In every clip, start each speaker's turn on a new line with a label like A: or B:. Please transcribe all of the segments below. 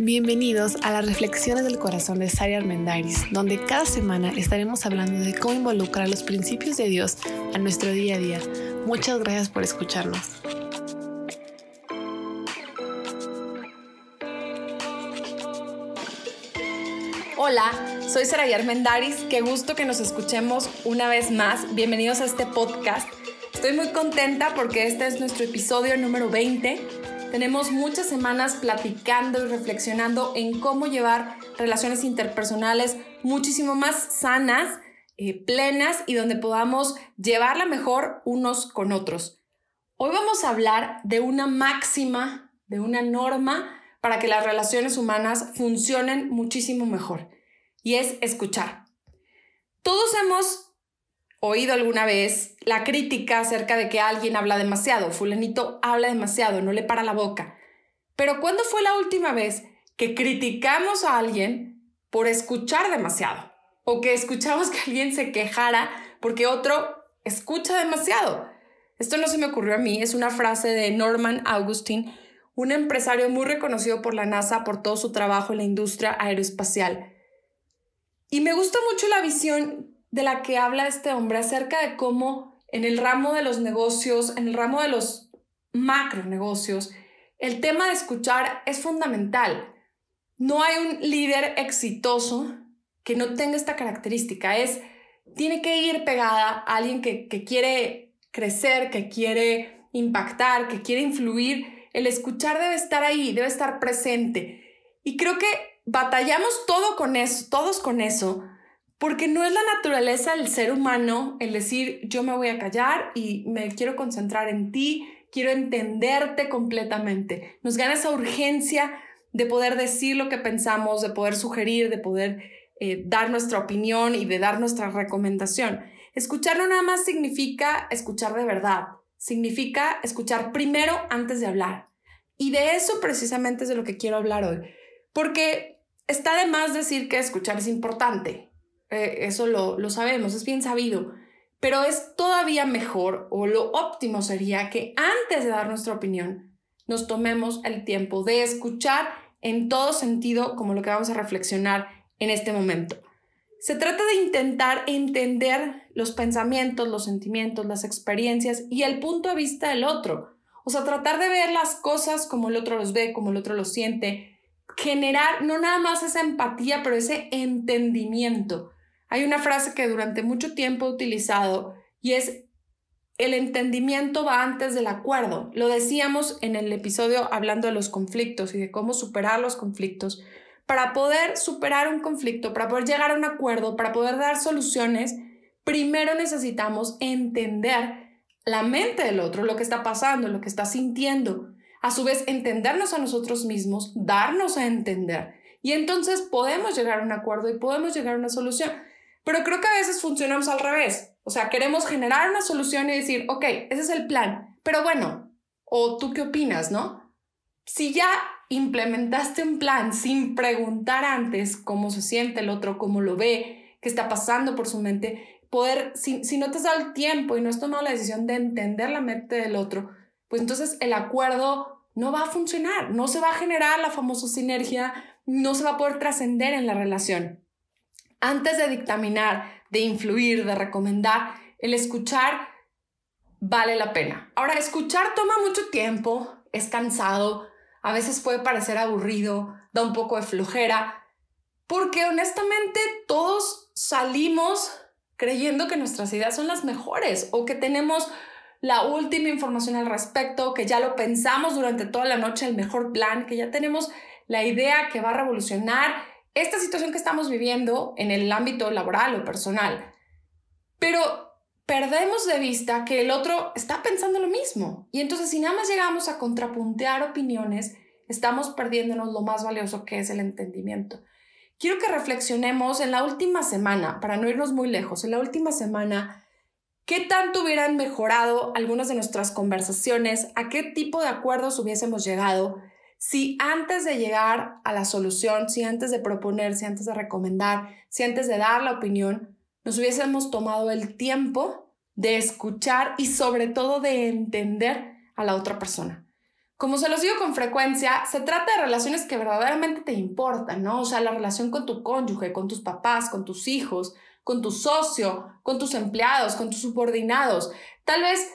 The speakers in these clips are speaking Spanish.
A: Bienvenidos a las Reflexiones del Corazón de Sari Armendariz, donde cada semana estaremos hablando de cómo involucrar los principios de Dios a nuestro día a día. Muchas gracias por escucharnos.
B: Hola, soy Sara Armendaris. Qué gusto que nos escuchemos una vez más. Bienvenidos a este podcast. Estoy muy contenta porque este es nuestro episodio número 20 tenemos muchas semanas platicando y reflexionando en cómo llevar relaciones interpersonales muchísimo más sanas, eh, plenas y donde podamos llevarla mejor unos con otros. Hoy vamos a hablar de una máxima, de una norma para que las relaciones humanas funcionen muchísimo mejor y es escuchar. Todos hemos oído alguna vez la crítica acerca de que alguien habla demasiado, fulanito habla demasiado, no le para la boca. Pero ¿cuándo fue la última vez que criticamos a alguien por escuchar demasiado? O que escuchamos que alguien se quejara porque otro escucha demasiado. Esto no se me ocurrió a mí, es una frase de Norman Augustin, un empresario muy reconocido por la NASA por todo su trabajo en la industria aeroespacial. Y me gusta mucho la visión de la que habla este hombre acerca de cómo en el ramo de los negocios, en el ramo de los macro negocios, el tema de escuchar es fundamental. No hay un líder exitoso que no tenga esta característica. Es, tiene que ir pegada a alguien que, que quiere crecer, que quiere impactar, que quiere influir. El escuchar debe estar ahí, debe estar presente. Y creo que batallamos todo con eso, todos con eso, porque no es la naturaleza del ser humano el decir yo me voy a callar y me quiero concentrar en ti, quiero entenderte completamente. Nos gana esa urgencia de poder decir lo que pensamos, de poder sugerir, de poder eh, dar nuestra opinión y de dar nuestra recomendación. Escuchar no nada más significa escuchar de verdad, significa escuchar primero antes de hablar. Y de eso precisamente es de lo que quiero hablar hoy, porque está de más decir que escuchar es importante. Eh, eso lo, lo sabemos, es bien sabido. Pero es todavía mejor o lo óptimo sería que antes de dar nuestra opinión nos tomemos el tiempo de escuchar en todo sentido como lo que vamos a reflexionar en este momento. Se trata de intentar entender los pensamientos, los sentimientos, las experiencias y el punto de vista del otro. O sea, tratar de ver las cosas como el otro los ve, como el otro los siente. Generar no nada más esa empatía, pero ese entendimiento. Hay una frase que durante mucho tiempo he utilizado y es el entendimiento va antes del acuerdo. Lo decíamos en el episodio hablando de los conflictos y de cómo superar los conflictos. Para poder superar un conflicto, para poder llegar a un acuerdo, para poder dar soluciones, primero necesitamos entender la mente del otro, lo que está pasando, lo que está sintiendo. A su vez, entendernos a nosotros mismos, darnos a entender. Y entonces podemos llegar a un acuerdo y podemos llegar a una solución. Pero creo que a veces funcionamos al revés. O sea, queremos generar una solución y decir, ok, ese es el plan. Pero bueno, o tú qué opinas, ¿no? Si ya implementaste un plan sin preguntar antes cómo se siente el otro, cómo lo ve, qué está pasando por su mente, poder, si, si no te has dado el tiempo y no has tomado la decisión de entender la mente del otro, pues entonces el acuerdo no va a funcionar, no se va a generar la famosa sinergia, no se va a poder trascender en la relación. Antes de dictaminar, de influir, de recomendar, el escuchar vale la pena. Ahora, escuchar toma mucho tiempo, es cansado, a veces puede parecer aburrido, da un poco de flojera, porque honestamente todos salimos creyendo que nuestras ideas son las mejores o que tenemos la última información al respecto, que ya lo pensamos durante toda la noche, el mejor plan, que ya tenemos la idea que va a revolucionar esta situación que estamos viviendo en el ámbito laboral o personal. Pero perdemos de vista que el otro está pensando lo mismo. Y entonces si nada más llegamos a contrapuntear opiniones, estamos perdiéndonos lo más valioso que es el entendimiento. Quiero que reflexionemos en la última semana, para no irnos muy lejos, en la última semana, qué tanto hubieran mejorado algunas de nuestras conversaciones, a qué tipo de acuerdos hubiésemos llegado si antes de llegar a la solución, si antes de proponer, si antes de recomendar, si antes de dar la opinión, nos hubiésemos tomado el tiempo de escuchar y sobre todo de entender a la otra persona. como se los digo con frecuencia, se trata de relaciones que verdaderamente te importan, ¿no? O sea, la relación con tu cónyuge, con tus papás, con tus hijos, con tu socio, con tus empleados, con tus subordinados. Tal vez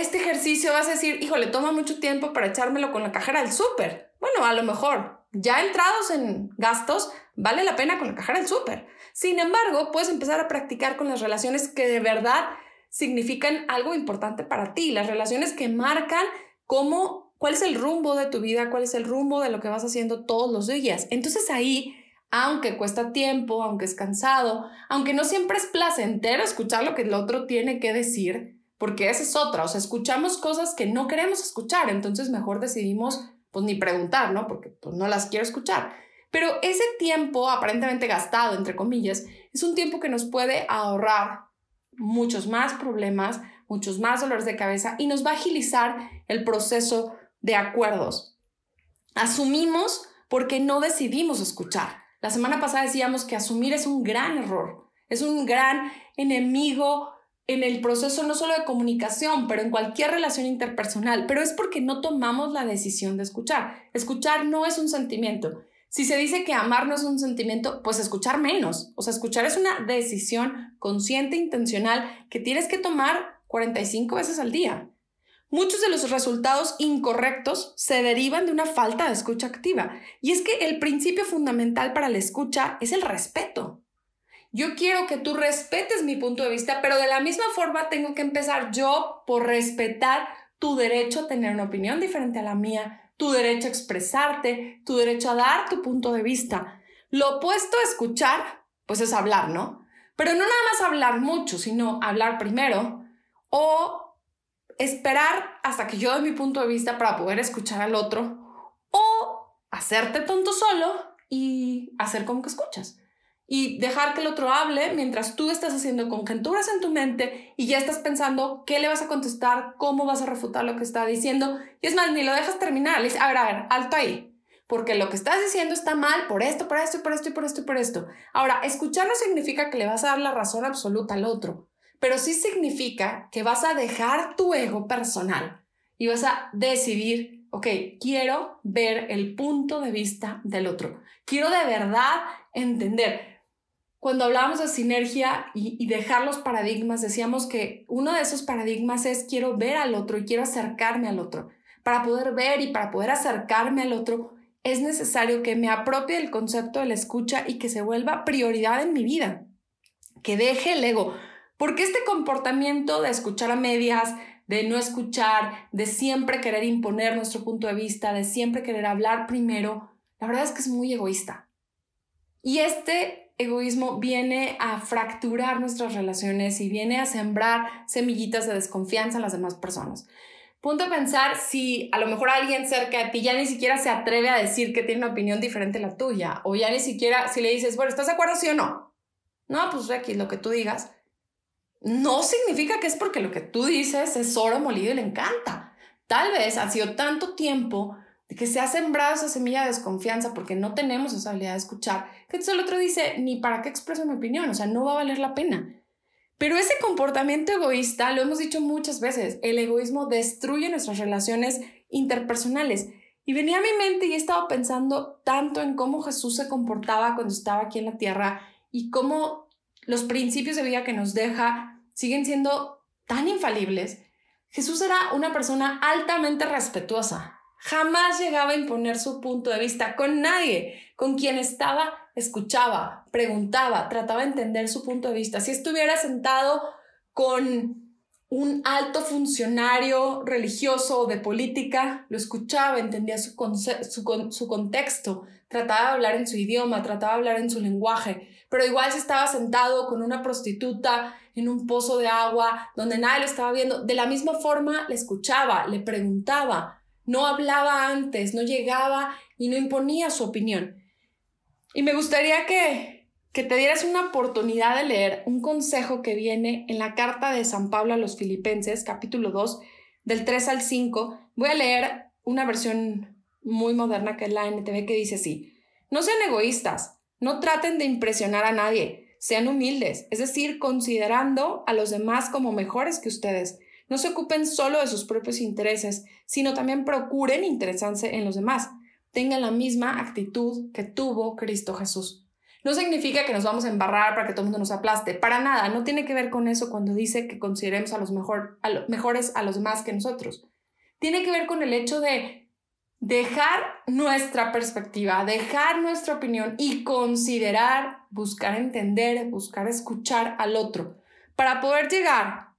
B: este ejercicio vas a decir, híjole, toma mucho tiempo para echármelo con la cajera del súper. Bueno, a lo mejor, ya entrados en gastos, vale la pena con la cajera del súper. Sin embargo, puedes empezar a practicar con las relaciones que de verdad significan algo importante para ti, las relaciones que marcan cómo cuál es el rumbo de tu vida, cuál es el rumbo de lo que vas haciendo todos los días. Entonces ahí, aunque cuesta tiempo, aunque es cansado, aunque no siempre es placentero escuchar lo que el otro tiene que decir, porque esa es otra, o sea, escuchamos cosas que no queremos escuchar, entonces mejor decidimos pues ni preguntar, ¿no? Porque pues, no las quiero escuchar. Pero ese tiempo aparentemente gastado, entre comillas, es un tiempo que nos puede ahorrar muchos más problemas, muchos más dolores de cabeza y nos va a agilizar el proceso de acuerdos. Asumimos porque no decidimos escuchar. La semana pasada decíamos que asumir es un gran error, es un gran enemigo en el proceso no solo de comunicación, pero en cualquier relación interpersonal, pero es porque no tomamos la decisión de escuchar. Escuchar no es un sentimiento. Si se dice que amar no es un sentimiento, pues escuchar menos. O sea, escuchar es una decisión consciente, intencional, que tienes que tomar 45 veces al día. Muchos de los resultados incorrectos se derivan de una falta de escucha activa. Y es que el principio fundamental para la escucha es el respeto. Yo quiero que tú respetes mi punto de vista, pero de la misma forma tengo que empezar yo por respetar tu derecho a tener una opinión diferente a la mía, tu derecho a expresarte, tu derecho a dar tu punto de vista. Lo opuesto a escuchar, pues es hablar, ¿no? Pero no nada más hablar mucho, sino hablar primero o esperar hasta que yo dé mi punto de vista para poder escuchar al otro o hacerte tonto solo y hacer como que escuchas. Y dejar que el otro hable mientras tú estás haciendo conjeturas en tu mente y ya estás pensando qué le vas a contestar, cómo vas a refutar lo que está diciendo. Y es más, ni lo dejas terminar. Le dices, a ver, a ver, alto ahí. Porque lo que estás diciendo está mal por esto, por esto, por esto por esto por esto. Ahora, escuchar no significa que le vas a dar la razón absoluta al otro pero sí significa que vas a dejar tu ego personal y vas a decidir, ok, quiero ver el punto de vista del otro, quiero de verdad entender. Cuando hablábamos de sinergia y, dejar los paradigmas, decíamos que uno de esos paradigmas es quiero ver al otro y quiero acercarme al otro. Para poder ver y para poder acercarme al otro, es necesario que me apropie el concepto de la escucha y que se vuelva prioridad en mi vida. Que deje el ego. Porque este comportamiento de escuchar a medias, de no escuchar, de siempre querer imponer nuestro punto de vista, de siempre querer hablar primero, la verdad es que es muy egoísta. Y este egoísmo viene a fracturar nuestras relaciones y viene a sembrar semillitas de desconfianza en las demás personas. Punto a pensar si a lo mejor alguien cerca de ti ya ni siquiera se atreve a decir que tiene una opinión diferente a la tuya, o ya ni siquiera si le dices, bueno, ¿estás de acuerdo sí o no? No, pues aquí lo que tú digas no significa que es porque lo que tú dices es oro molido y le encanta. Tal vez ha sido tanto tiempo que se ha sembrado esa semilla de desconfianza porque no tenemos esa habilidad de escuchar, que entonces el otro dice, ni para qué expreso mi opinión, o sea, no va a valer la pena. Pero ese comportamiento egoísta, lo hemos dicho muchas veces, el egoísmo destruye nuestras relaciones interpersonales. Y venía a mi mente y he estado pensando tanto en cómo Jesús se comportaba cuando estaba aquí en la tierra y cómo los principios de vida que nos deja siguen siendo tan infalibles. Jesús era una persona altamente respetuosa. Jamás llegaba a imponer su punto de vista con nadie. Con quien estaba, escuchaba, preguntaba, trataba de entender su punto de vista. Si estuviera sentado con un alto funcionario religioso o de política, lo escuchaba, entendía su, su, contexto, trataba de hablar en su idioma, trataba de hablar en su lenguaje, pero igual si estaba sentado con una prostituta en un pozo de agua donde nadie lo estaba viendo, de la misma forma le escuchaba, le preguntaba, no hablaba antes, no llegaba y no imponía su opinión. Y me gustaría que, que te dieras una oportunidad de leer un consejo que viene en la carta de San Pablo a los Filipenses, capítulo 2, del 3 al 5. Voy a leer una versión muy moderna que es la NTV que dice así, no sean egoístas, no traten de impresionar a nadie, sean humildes, es decir, considerando a los demás como mejores que ustedes. No se ocupen solo de sus propios intereses, sino también procuren interesarse en los demás. Tengan la misma actitud que tuvo Cristo Jesús. No significa que nos vamos a embarrar para que todo el mundo nos aplaste. Para nada. No tiene que ver con eso cuando dice que consideremos a los, a los mejores a los demás que nosotros. Tiene que ver con el hecho de dejar nuestra perspectiva, dejar nuestra opinión y considerar, buscar entender, buscar escuchar al otro. Para poder llegar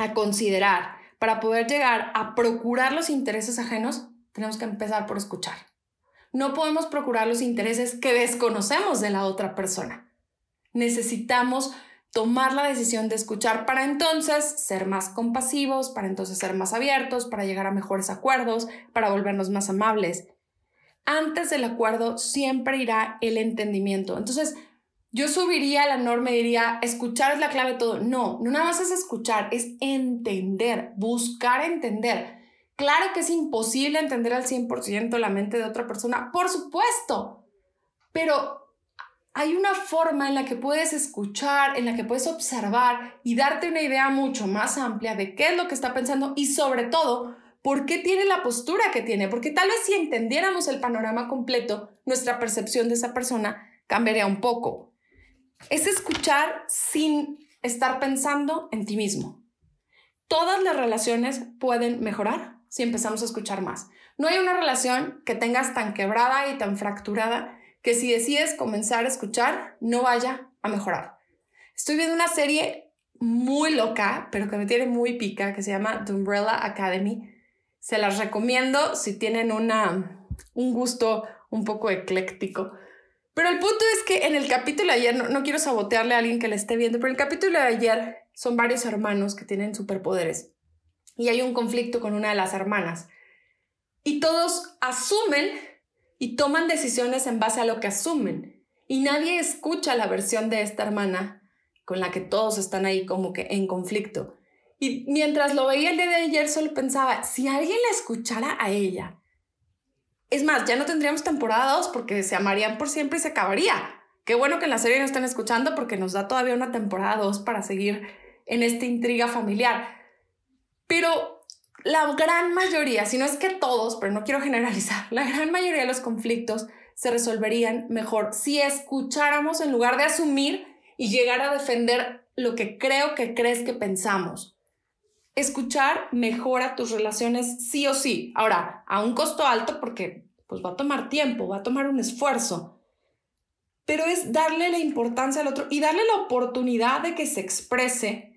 B: a considerar, para poder llegar a procurar los intereses ajenos, tenemos que empezar por escuchar. No podemos procurar los intereses que desconocemos de la otra persona. Necesitamos tomar la decisión de escuchar para entonces ser más compasivos, para entonces ser más abiertos, para llegar a mejores acuerdos, para volvernos más amables. Antes del acuerdo siempre irá el entendimiento. Entonces, yo subiría la norma y diría, escuchar es la clave de todo. No, no nada más es escuchar, es entender, buscar entender. Claro que es imposible entender al 100% la mente de otra persona, por supuesto, pero hay una forma en la que puedes escuchar, en la que puedes observar y darte una idea mucho más amplia de qué es lo que está pensando y sobre todo, por qué tiene la postura que tiene. Porque tal vez si entendiéramos el panorama completo, nuestra percepción de esa persona cambiaría un poco. Es escuchar sin estar pensando en ti mismo. Todas las relaciones pueden mejorar si empezamos a escuchar más. No hay una relación que tengas tan quebrada y tan fracturada que si decides comenzar a escuchar, no vaya a mejorar. Estoy viendo una serie muy loca, pero que me tiene muy pica, que se llama The Umbrella Academy. Se las recomiendo si tienen una, un gusto un poco ecléctico. Pero el punto es que en el capítulo de ayer, no, no quiero sabotearle a alguien que la esté viendo, pero el capítulo de ayer son varios hermanos que tienen superpoderes y hay un conflicto con una de las hermanas. Y todos asumen y toman decisiones en base a lo que asumen. Y nadie escucha la versión de esta hermana con la que todos están ahí como que en conflicto. Y mientras lo veía el día de ayer solo pensaba, si alguien la escuchara a ella, es más, ya no tendríamos temporada 2 porque se amarían por siempre y se acabaría. Qué bueno que en la serie no están escuchando porque nos da todavía una temporada 2 para seguir en esta intriga familiar. Pero la gran mayoría, si no es que todos, pero no quiero generalizar, la gran mayoría de los conflictos se resolverían mejor si escucháramos en lugar de asumir y llegar a defender lo que creo que crees que pensamos. Escuchar mejora tus relaciones sí o sí. Ahora, a un costo alto porque pues va a tomar tiempo, va a tomar un esfuerzo. Pero es darle la importancia al otro y darle la oportunidad de que se exprese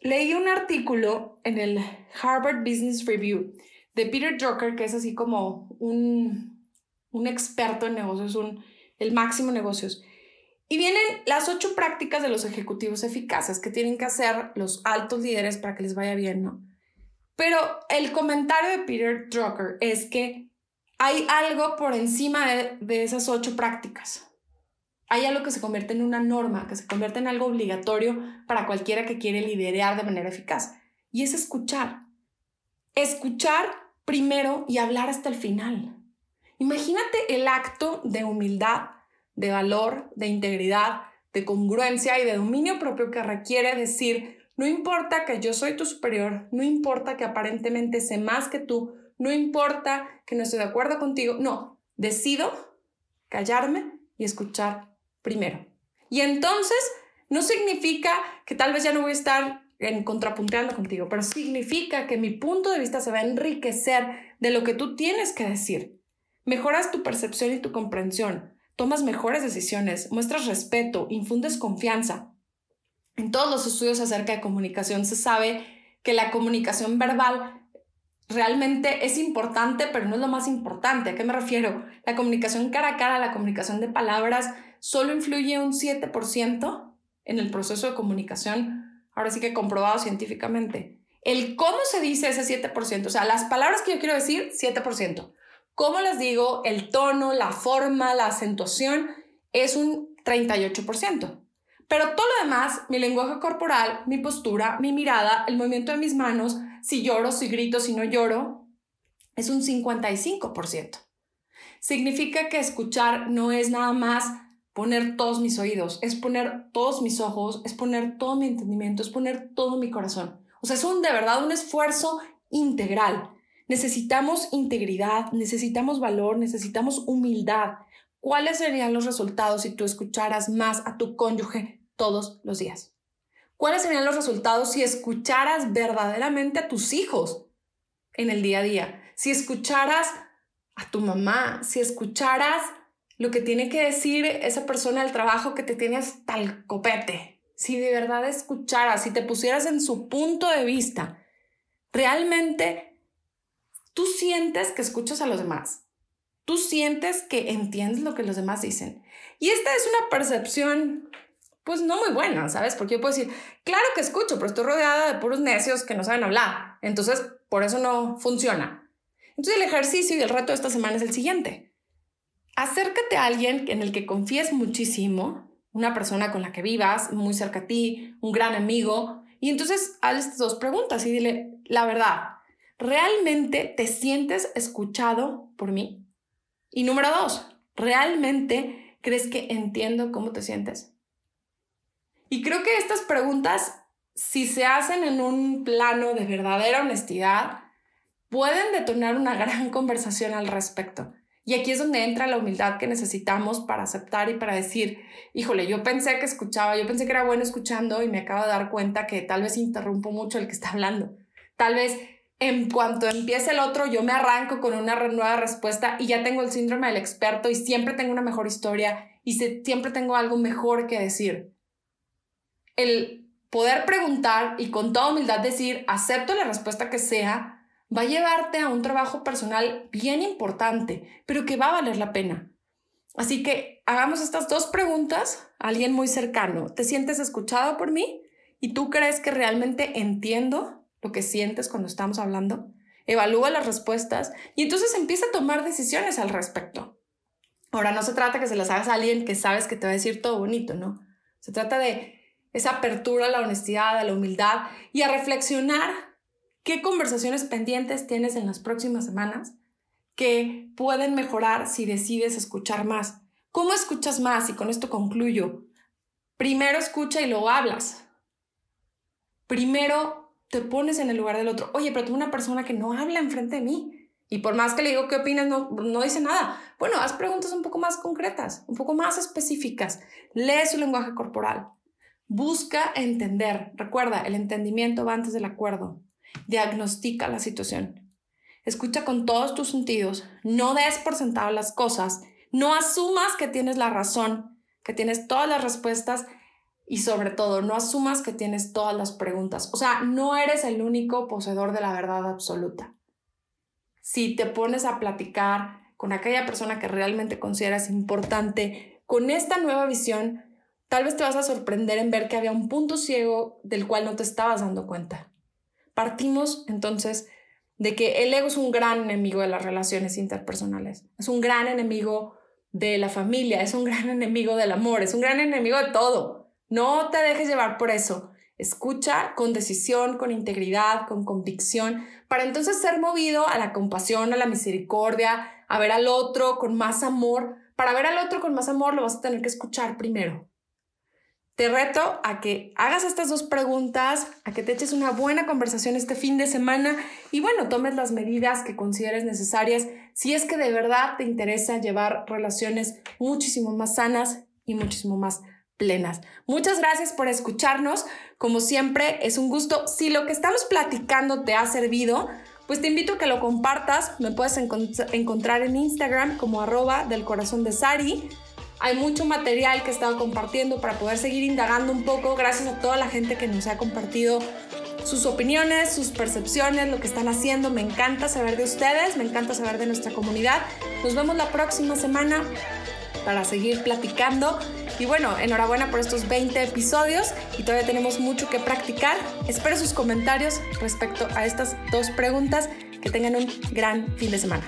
B: Leí un artículo en el Harvard Business Review de Peter Drucker, que es así como un, un experto en negocios, un, el máximo negocios. Y vienen las ocho prácticas de los ejecutivos eficaces que tienen que hacer los altos líderes para que les vaya bien, ¿no? Pero el comentario de Peter Drucker es que hay algo por encima de, de esas ocho prácticas hay algo que se convierte en una norma, que se convierte en algo obligatorio para cualquiera que quiere liderar de manera eficaz. Y es escuchar. Escuchar primero y hablar hasta el final. Imagínate el acto de humildad, de valor, de integridad, de congruencia y de dominio propio que requiere decir, no importa que yo soy tu superior, no importa que aparentemente sé más que tú, no importa que no estoy de acuerdo contigo, no, decido callarme y escuchar primero. Y entonces no significa que tal vez ya no voy a estar en contrapunteando contigo, pero significa que mi punto de vista se va a enriquecer de lo que tú tienes que decir. Mejoras tu percepción y tu comprensión, tomas mejores decisiones, muestras respeto, infundes confianza. En todos los estudios acerca de comunicación se sabe que la comunicación verbal realmente es importante, pero no es lo más importante. ¿A qué me refiero? La comunicación cara a cara, la comunicación de palabras, solo influye un 7% en el proceso de comunicación, ahora sí que comprobado científicamente. El cómo se dice ese 7%, o sea, las palabras que yo quiero decir, 7%. Cómo les digo, el tono, la forma, la acentuación, es un 38%. Pero todo lo demás, mi lenguaje corporal, mi postura, mi mirada, el movimiento de mis manos, si lloro, si grito, si no lloro, es un 55%. Significa que escuchar no es nada más poner todos mis oídos, es poner todos mis ojos, es poner todo mi entendimiento, es poner todo mi corazón. O sea, es un de verdad un esfuerzo integral. Necesitamos integridad, necesitamos valor, necesitamos humildad. ¿Cuáles serían los resultados si tú escucharas más a tu cónyuge todos los días? ¿Cuáles serían los resultados si escucharas verdaderamente a tus hijos en el día a día? Si escucharas a tu mamá, si escucharas lo que tiene que decir esa persona del trabajo que te tiene hasta el copete, si de verdad escucharas, si te pusieras en su punto de vista, realmente tú sientes que escuchas a los demás. Tú sientes que entiendes lo que los demás dicen. Y esta es una percepción, pues no muy buena, ¿sabes? Porque yo puedo decir, claro que escucho, pero estoy rodeada de puros necios que no saben hablar. Entonces, por eso no funciona. Entonces, el ejercicio y el reto de esta semana es el siguiente. Acércate a alguien en el que confíes muchísimo, una persona con la que vivas, muy cerca a ti, un gran amigo, y entonces hazle estas dos preguntas y dile, la verdad, ¿realmente te sientes escuchado por mí? Y número dos, ¿realmente crees que entiendo cómo te sientes? Y creo que estas preguntas, si se hacen en un plano de verdadera honestidad, pueden detonar una gran conversación al respecto. Y aquí es donde entra la humildad que necesitamos para aceptar y para decir, híjole, yo pensé que escuchaba, yo pensé que era bueno escuchando y me acabo de dar cuenta que tal vez interrumpo mucho el que está hablando. Tal vez en cuanto empiece el otro, yo me arranco con una nueva respuesta y ya tengo el síndrome del experto y siempre tengo una mejor historia y siempre tengo algo mejor que decir. El poder preguntar y con toda humildad decir, acepto la respuesta que sea, va a llevarte a un trabajo personal bien importante, pero que va a valer la pena. Así que hagamos estas dos preguntas a alguien muy cercano. ¿Te sientes escuchado por mí? ¿Y tú crees que realmente entiendo lo que sientes cuando estamos hablando? Evalúa las respuestas y entonces empieza a tomar decisiones al respecto. Ahora, no se trata que se las hagas a alguien que sabes que te va a decir todo bonito, ¿no? Se trata de esa apertura a la honestidad, a la humildad y a reflexionar ¿Qué conversaciones pendientes tienes en las próximas semanas que pueden mejorar si decides escuchar más? ¿Cómo escuchas más? Y con esto concluyo. Primero escucha y luego hablas. Primero te pones en el lugar del otro. Oye, pero tengo una persona que no habla enfrente de mí. Y por más que le digo qué opinas, no, no dice nada. Bueno, haz preguntas un poco más concretas, un poco más específicas. Lee su lenguaje corporal. Busca entender. Recuerda, el entendimiento va antes del acuerdo. Diagnostica la situación. Escucha con todos tus sentidos. No des por sentado las cosas. No asumas que tienes la razón, que tienes todas las respuestas y sobre todo, no asumas que tienes todas las preguntas. O sea, no eres el único poseedor de la verdad absoluta. Si te pones a platicar con aquella persona que realmente consideras importante, con esta nueva visión, tal vez te vas a sorprender en ver que había un punto ciego del cual no te estabas dando cuenta. Partimos entonces de que el ego es un gran enemigo de las relaciones interpersonales, es un gran enemigo de la familia, es un gran enemigo del amor, es un gran enemigo de todo. No te dejes llevar por eso. Escucha con decisión, con integridad, con convicción, para entonces ser movido a la compasión, a la misericordia, a ver al otro con más amor. Para ver al otro con más amor lo vas a tener que escuchar primero. Te reto a que hagas estas dos preguntas, a que te eches una buena conversación este fin de semana y bueno, tomes las medidas que consideres necesarias si es que de verdad te interesa llevar relaciones muchísimo más sanas y muchísimo más Muchas gracias por escucharnos. Como siempre, es un gusto. Si lo que estamos platicando te ha servido, pues te invito a que lo compartas. Me puedes encontrar en Instagram como arroba del corazón de Sari. Hay mucho material que he estado compartiendo para poder seguir indagando un poco gracias a toda la gente que nos ha compartido sus opiniones, sus percepciones, lo que están haciendo. Me encanta saber de ustedes, me encanta saber de nuestra comunidad. Nos vemos la próxima semana para seguir platicando. Y bueno, enhorabuena por estos 20 episodios y todavía tenemos mucho que practicar. Espero sus comentarios respecto a estas dos preguntas. Que tengan un gran fin de semana.